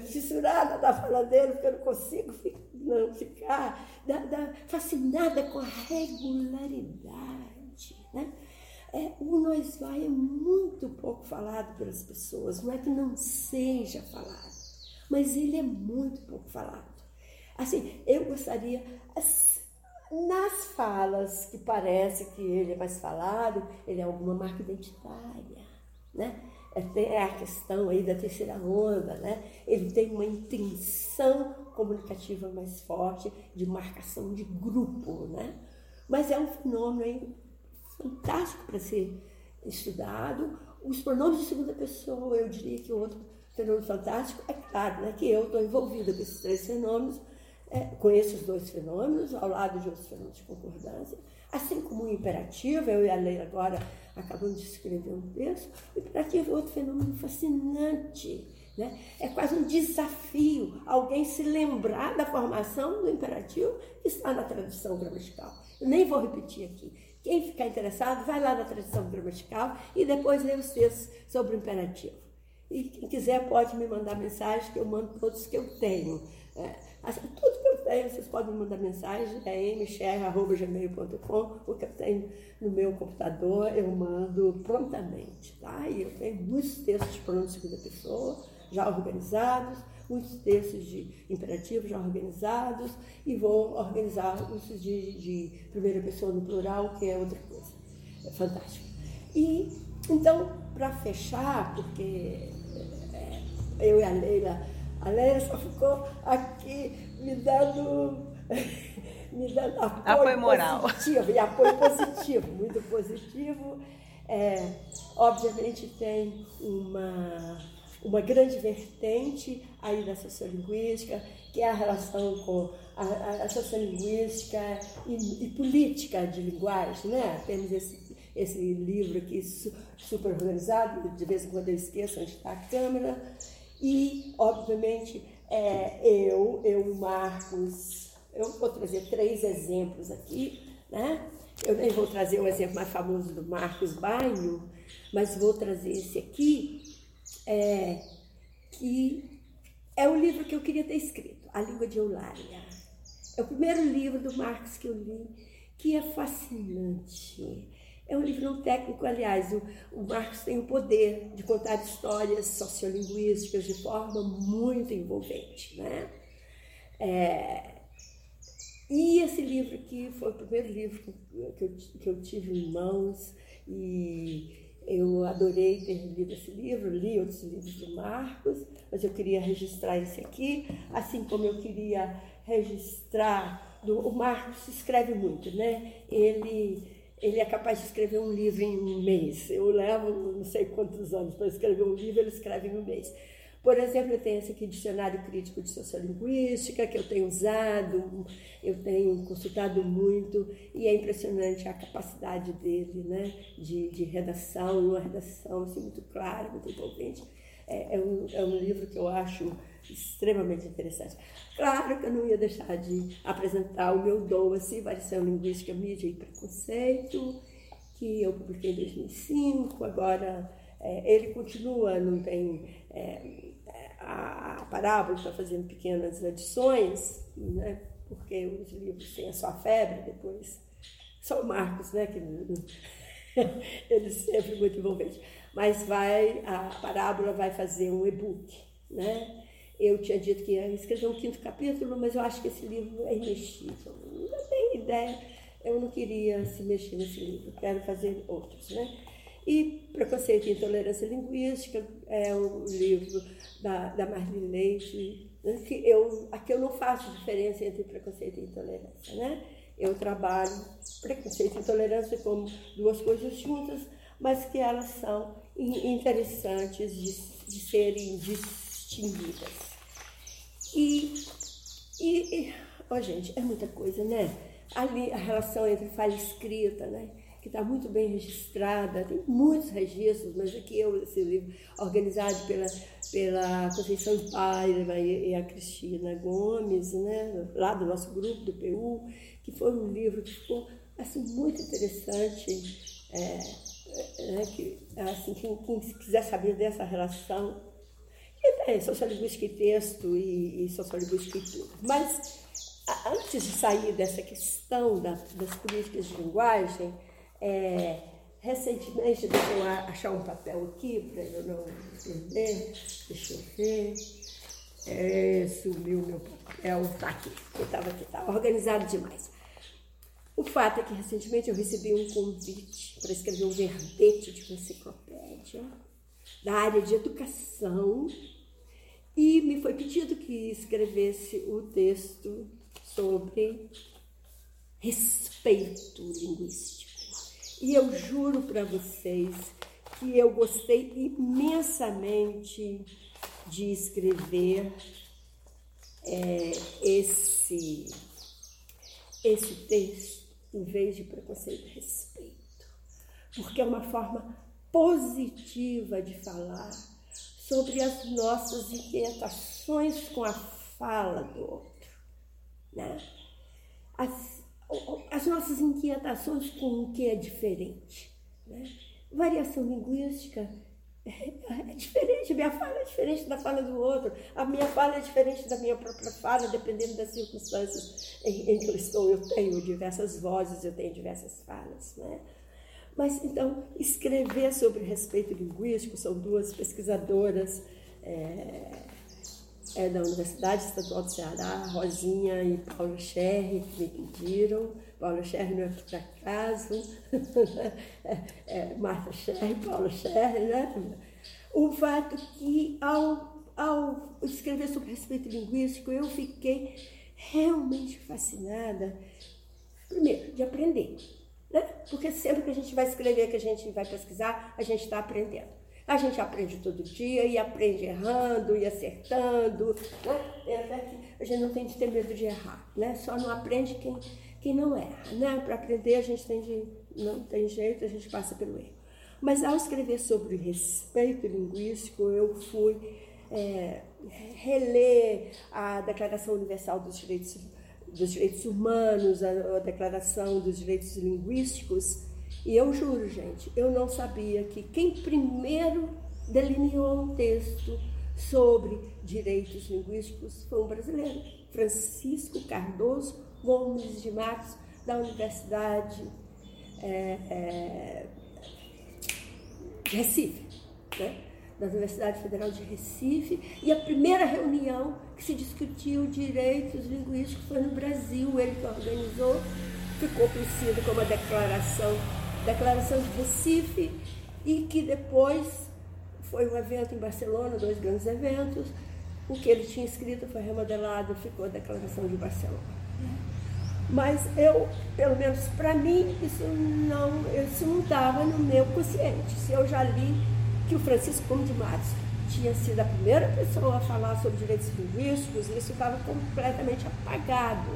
fissurada da fala dele, porque eu não consigo não ficar da, da, fascinada com a regularidade. Né? É, o nós vai é muito pouco falado pelas pessoas, não é que não seja falado, mas ele é muito pouco falado. Assim, eu gostaria, nas falas que parece que ele é mais falado, ele é alguma marca identitária, né? É a questão aí da terceira onda, né? Ele tem uma intenção comunicativa mais forte de marcação de grupo, né? Mas é um fenômeno aí fantástico para ser estudado. Os pronomes de segunda pessoa, eu diria que outro fenômeno fantástico é claro, né? Que eu estou envolvida com esses três fenômenos, é, os dois fenômenos ao lado de outros fenômenos de concordância, assim como o imperativo, eu e a Leila agora acabamos de escrever um texto, o imperativo é outro fenômeno fascinante. Né? É quase um desafio alguém se lembrar da formação do imperativo que está na tradução gramatical. Eu nem vou repetir aqui. Quem ficar interessado, vai lá na tradução gramatical e depois lê os textos sobre o imperativo. E quem quiser pode me mandar mensagem, que eu mando todos que eu tenho. É, assim, tudo que eu tenho, vocês podem me mandar mensagem, é mcher.gmail.com, o que eu tenho no meu computador, eu mando prontamente, tá? E eu tenho muitos textos de pronto segunda pessoa, já organizados, muitos textos de imperativo já organizados, e vou organizar os de, de primeira pessoa no plural, que é outra coisa. É fantástico. E, então, para fechar, porque é, eu e a Leila, a Leila só ficou aqui me dando, me dando apoio, apoio moral. positivo, e apoio positivo, muito positivo. É, obviamente tem uma, uma grande vertente aí da sociolinguística, que é a relação com a, a, a sociolinguística e, e, política de linguagem. Né? Temos esse, esse livro aqui super organizado, de vez em quando eu esqueço onde está a câmera, e, obviamente, é, eu, eu, Marcos, eu vou trazer três exemplos aqui, né? Eu nem vou trazer o exemplo mais famoso do Marcos Bainho, mas vou trazer esse aqui, é, que é o livro que eu queria ter escrito, A Língua de Eulália. É o primeiro livro do Marcos que eu li, que é fascinante. É um livro não técnico, aliás, o, o Marcos tem o poder de contar histórias sociolinguísticas de forma muito envolvente. Né? É, e esse livro aqui foi o primeiro livro que eu, que eu tive em mãos e eu adorei ter lido esse livro, li outros livros do Marcos, mas eu queria registrar esse aqui, assim como eu queria registrar. Do, o Marcos escreve muito, né? Ele ele é capaz de escrever um livro em um mês. Eu levo não sei quantos anos para escrever um livro, ele escreve em um mês. Por exemplo, eu tenho esse aqui, Dicionário Crítico de Sociolinguística, que eu tenho usado, eu tenho consultado muito, e é impressionante a capacidade dele né, de, de redação, uma redação assim, muito clara, muito envolvente. É, é, um, é um livro que eu acho extremamente interessante. Claro que eu não ia deixar de apresentar o meu dom, assim, Variação Linguística, Mídia e Preconceito, que eu publiquei em 2005, agora é, ele continua, não tem é, a, a parábola está fazendo pequenas adições, né? porque os livros têm a sua febre, depois só o Marcos, né? que ele sempre muito envolvente. Mas vai, a parábola vai fazer um e-book, né? Eu tinha dito que ia escrever um quinto capítulo, mas eu acho que esse livro é imexível. Não tenho ideia, eu não queria se mexer nesse livro, quero fazer outros, né? E Preconceito e Intolerância Linguística é o livro da, da Marlene Leite, né, que eu, aqui eu não faço diferença entre preconceito e intolerância, né? Eu trabalho preconceito e intolerância como duas coisas juntas, mas que elas são interessantes de, de serem distinguidas. E, e, e oh, gente, é muita coisa, né? Ali a relação entre falha escrita, né? que está muito bem registrada, tem muitos registros, mas aqui eu, esse livro, organizado pela, pela Conceição Paiva e, a Cristina Gomes, né, lá do nosso grupo, do PU, que foi um livro que ficou assim, muito interessante, é, é, que, assim, quem, quem, quiser saber dessa relação, é sociolinguística e texto e, e sociolinguística e tudo. Mas, antes de sair dessa questão da, das políticas de linguagem, é, recentemente, deixa eu achar um papel aqui para eu não perder. Deixa eu ver. É, sumiu meu papel. Está aqui. Estava aqui, estava organizado demais. O fato é que recentemente eu recebi um convite para escrever um verbete de uma enciclopédia da área de educação e me foi pedido que escrevesse o texto sobre respeito linguístico. E eu juro para vocês que eu gostei imensamente de escrever é, esse, esse texto em vez de preconceito e respeito, porque é uma forma positiva de falar sobre as nossas inquietações com a fala do outro. Né? As, as nossas inquietações com o que é diferente. Né? Variação linguística é diferente, a minha fala é diferente da fala do outro, a minha fala é diferente da minha própria fala, dependendo das circunstâncias em, em que eu estou. Eu tenho diversas vozes, eu tenho diversas falas. Né? Mas então, escrever sobre respeito linguístico, são duas pesquisadoras. É, é, da Universidade Estadual do Ceará, Rosinha e Paulo Scherri, que me pediram. Paulo Scherri não é por acaso, é, é, Marta Scherri, Paulo Scherri, né? O fato que, ao, ao escrever sobre respeito linguístico, eu fiquei realmente fascinada, primeiro, de aprender. Né? Porque sempre que a gente vai escrever, que a gente vai pesquisar, a gente está aprendendo. A gente aprende todo dia e aprende errando e acertando. Né? Até que a gente não tem de ter medo de errar. Né? Só não aprende quem, quem não erra. Né? Para aprender a gente tem de, não tem jeito, a gente passa pelo erro. Mas ao escrever sobre respeito linguístico, eu fui é, reler a Declaração Universal dos Direitos, dos Direitos Humanos, a, a Declaração dos Direitos Linguísticos, e eu juro, gente, eu não sabia que quem primeiro delineou um texto sobre direitos linguísticos foi um brasileiro, Francisco Cardoso Gomes de Matos, da Universidade é, é, de Recife, né? da Universidade Federal de Recife, e a primeira reunião que se discutiu direitos linguísticos foi no Brasil, ele que organizou, ficou conhecido como a Declaração Declaração de Recife, e que depois foi um evento em Barcelona, dois grandes eventos. O que ele tinha escrito foi remodelado, ficou a Declaração de Barcelona. Mas eu, pelo menos para mim, isso não estava no meu consciente. Se eu já li que o Francisco Gomes de Matos tinha sido a primeira pessoa a falar sobre direitos linguísticos, isso estava completamente apagado.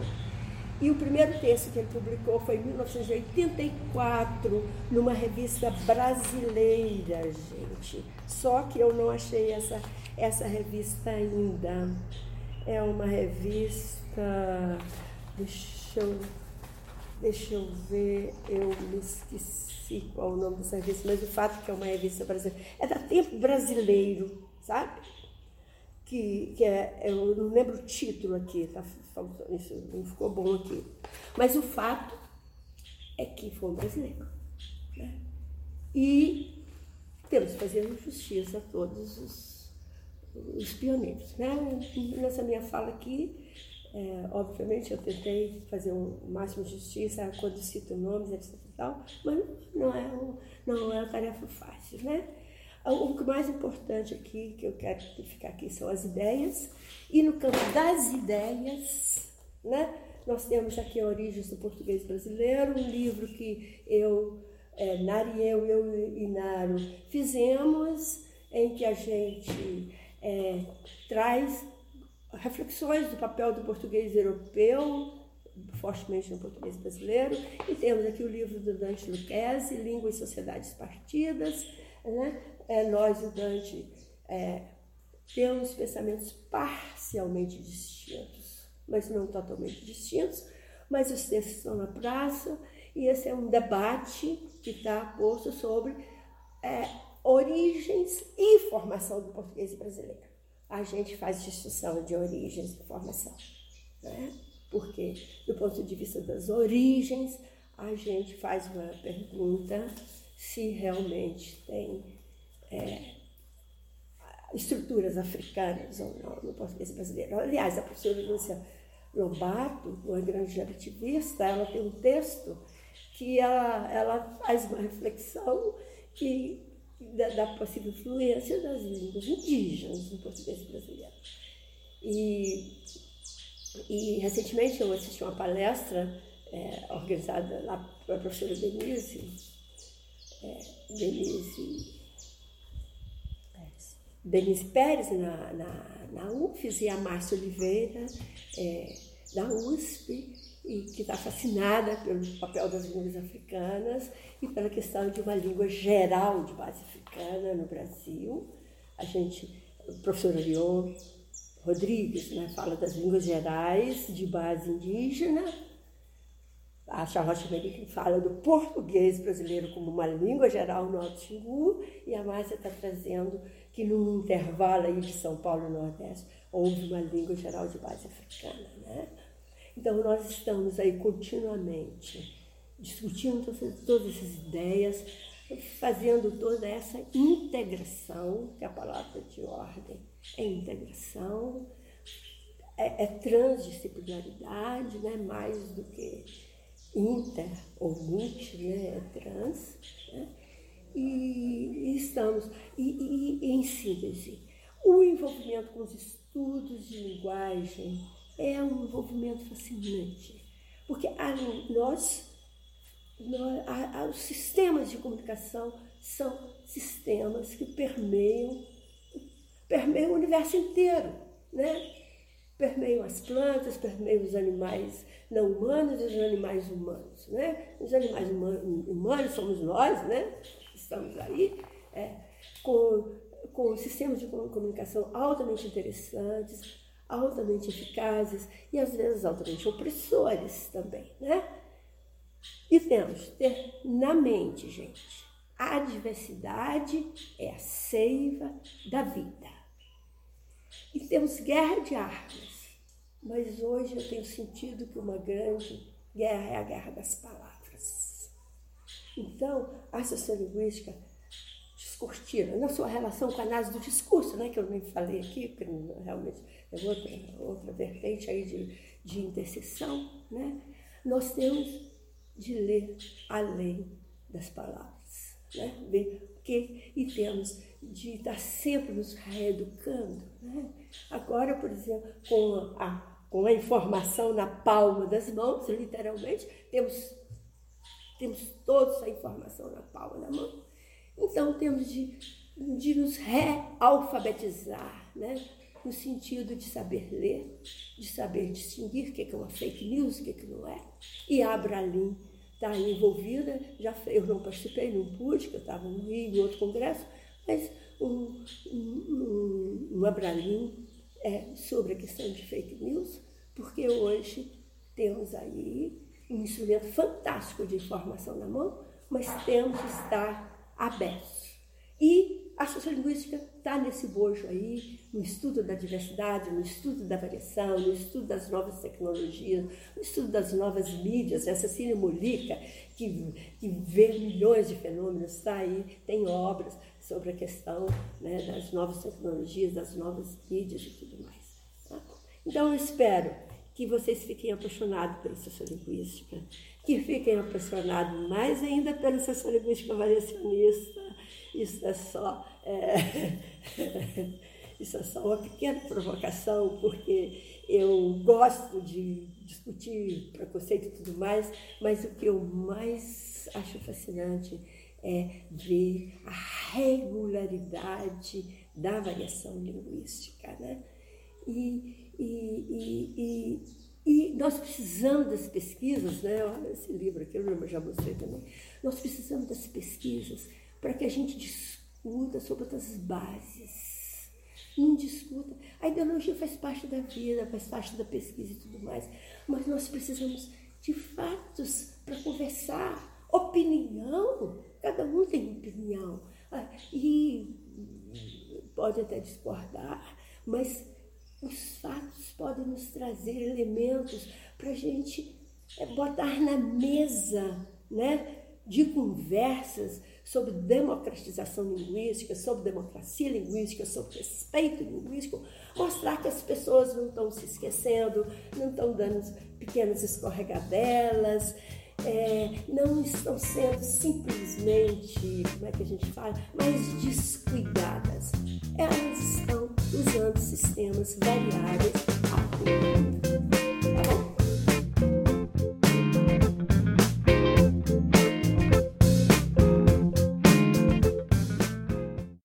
E o primeiro texto que ele publicou foi em 1984, numa revista brasileira, gente. Só que eu não achei essa, essa revista ainda. É uma revista. Deixa eu, deixa eu ver, eu me esqueci qual o nome dessa revista, mas o fato é que é uma revista brasileira. É da Tempo Brasileiro, sabe? Que, que é, eu não lembro o título aqui, tá? Isso não ficou bom aqui. Mas o fato é que foi um brasileiro. Né? E temos que fazer justiça a todos os, os pioneiros. Né? Nessa minha fala aqui, é, obviamente eu tentei fazer o máximo de justiça quando cito nomes, etc. Tal, mas não é, um, não é uma tarefa fácil. Né? O que mais importante aqui, que eu quero ficar aqui, são as ideias. E no campo das ideias, né, nós temos aqui Origens do Português Brasileiro, um livro que eu, é, Nari, eu, eu e Naro fizemos, em que a gente é, traz reflexões do papel do português europeu, fortemente no português brasileiro, e temos aqui o livro do Dante Lucchesi, Língua e Sociedades Partidas, né? é, nós e o Dante é, temos pensamentos parcialmente distintos, mas não totalmente distintos, mas os textos estão na praça e esse é um debate que está posto sobre é, origens e formação do português brasileiro. A gente faz discussão de origens e formação, né? porque do ponto de vista das origens, a gente faz uma pergunta se realmente tem é, estruturas africanas ou não no português brasileiro. Aliás, a professora Lúcia Lobato, uma grande ativista, ela tem um texto que ela, ela faz uma reflexão que, da, da possível influência das línguas indígenas no português brasileiro. E, e recentemente eu assisti uma palestra é, organizada lá pela professora Denise, é, Denise Denise Pérez na, na, na UFES e a Márcia Oliveira é, da USP, e que está fascinada pelo papel das línguas africanas e pela questão de uma língua geral de base africana no Brasil. A gente, o professor Orion Rodrigues né, fala das línguas gerais de base indígena, a Charlotte American fala do português brasileiro como uma língua geral no Alto Xingu, e a Márcia está trazendo que num intervalo aí de São Paulo e Nordeste houve uma língua geral de base africana. Né? Então nós estamos aí continuamente discutindo todas, essas ideias, fazendo toda essa integração, que é a palavra de ordem é integração, é, é transdisciplinaridade, né? mais do que inter ou multi, né? é trans. Né? E, e, estamos, e, e, em síntese, o envolvimento com os estudos de linguagem é um envolvimento fascinante, porque a, nós, nós a, a, os sistemas de comunicação são sistemas que permeiam, permeiam o universo inteiro, né? permeiam as plantas, permeiam os animais não humanos e os animais humanos. Né? Os animais humanos somos nós, né? estamos aí, é, com, com sistemas de comunicação altamente interessantes, altamente eficazes e às vezes altamente opressores também. Né? E temos ter na mente, gente, a diversidade é a seiva da vida. E temos guerra de armas, mas hoje eu tenho sentido que uma grande guerra é a guerra das palavras. Então, a sociolinguística discurtiva, na sua relação com a análise do discurso, né, que eu nem falei aqui, porque realmente é outra, outra vertente aí de, de interseção, né, nós temos de ler além das palavras, né, ver o que, e temos de estar sempre nos reeducando. Né? Agora, por exemplo, com a com a informação na palma das mãos, literalmente, temos, temos todos a informação na palma da mão. Então temos de, de nos realfabetizar, né? No sentido de saber ler, de saber distinguir o que é uma fake news, o que não é. E a Abralim está envolvida, já, eu não participei, não pude, porque eu estava no Rio, em outro congresso, mas um, um, um Abralim é, sobre a questão de fake news, porque hoje temos aí um instrumento fantástico de informação na mão, mas temos que estar abertos. E a sociolinguística está nesse bojo aí, no estudo da diversidade, no estudo da variação, no estudo das novas tecnologias, no estudo das novas mídias. Essa Cine Molica, que, que vê milhões de fenômenos, está aí, tem obras sobre a questão né, das novas tecnologias, das novas mídias e tudo mais. Tá? Então, eu espero que vocês fiquem apaixonados pela sociolinguística, que fiquem apaixonados mais ainda pela sociolinguística variacionista. Isso é só. É... Isso é só uma pequena provocação, porque eu gosto de discutir preconceito e tudo mais, mas o que eu mais acho fascinante é ver a regularidade da variação linguística. Né? E, e, e, e, nós precisamos das pesquisas, né? olha esse livro aqui, eu já mostrei também, nós precisamos das pesquisas para que a gente discuta sobre outras bases. Não discuta. A ideologia faz parte da vida, faz parte da pesquisa e tudo mais, mas nós precisamos de fatos para conversar. Opinião, cada um tem opinião. Ah, e pode até discordar, mas os fatos podem nos trazer elementos para a gente é, botar na mesa né, de conversas sobre democratização linguística, sobre democracia linguística, sobre respeito linguístico, mostrar que as pessoas não estão se esquecendo, não estão dando pequenas escorregadelas, é, não estão sendo simplesmente, como é que a gente fala, mais descuidadas. Elas estão usando sistemas variáveis